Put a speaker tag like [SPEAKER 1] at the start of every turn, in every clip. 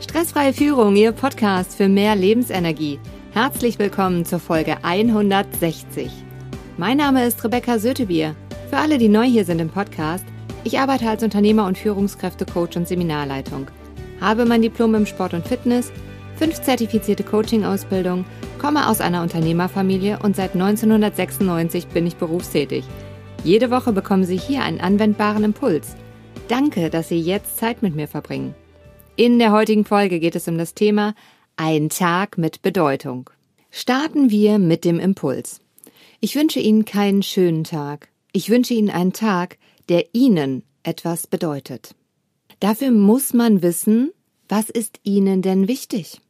[SPEAKER 1] Stressfreie Führung, Ihr Podcast für mehr Lebensenergie. Herzlich willkommen zur Folge 160. Mein Name ist Rebecca Sötebier. Für alle, die neu hier sind im Podcast, ich arbeite als Unternehmer und Führungskräfte-Coach und Seminarleitung, habe mein Diplom im Sport und Fitness, fünf zertifizierte Coaching-Ausbildung, komme aus einer Unternehmerfamilie und seit 1996 bin ich berufstätig. Jede Woche bekommen Sie hier einen anwendbaren Impuls. Danke, dass Sie jetzt Zeit mit mir verbringen. In der heutigen Folge geht es um das Thema Ein Tag mit Bedeutung. Starten wir mit dem Impuls. Ich wünsche Ihnen keinen schönen Tag. Ich wünsche Ihnen einen Tag, der Ihnen etwas bedeutet. Dafür muss man wissen, was ist Ihnen denn wichtig?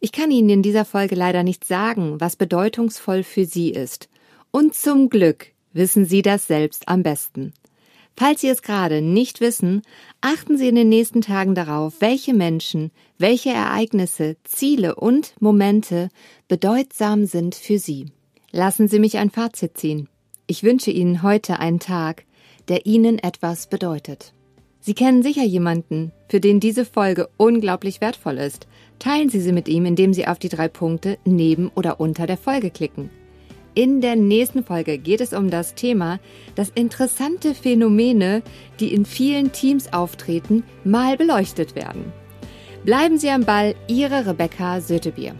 [SPEAKER 1] Ich kann Ihnen in dieser Folge leider nicht sagen, was bedeutungsvoll für Sie ist. Und zum Glück wissen Sie das selbst am besten. Falls Sie es gerade nicht wissen, achten Sie in den nächsten Tagen darauf, welche Menschen, welche Ereignisse, Ziele und Momente bedeutsam sind für Sie. Lassen Sie mich ein Fazit ziehen. Ich wünsche Ihnen heute einen Tag, der Ihnen etwas bedeutet. Sie kennen sicher jemanden, für den diese Folge unglaublich wertvoll ist. Teilen Sie sie mit ihm, indem Sie auf die drei Punkte neben oder unter der Folge klicken. In der nächsten Folge geht es um das Thema, dass interessante Phänomene, die in vielen Teams auftreten, mal beleuchtet werden. Bleiben Sie am Ball, Ihre Rebecca Sötebier.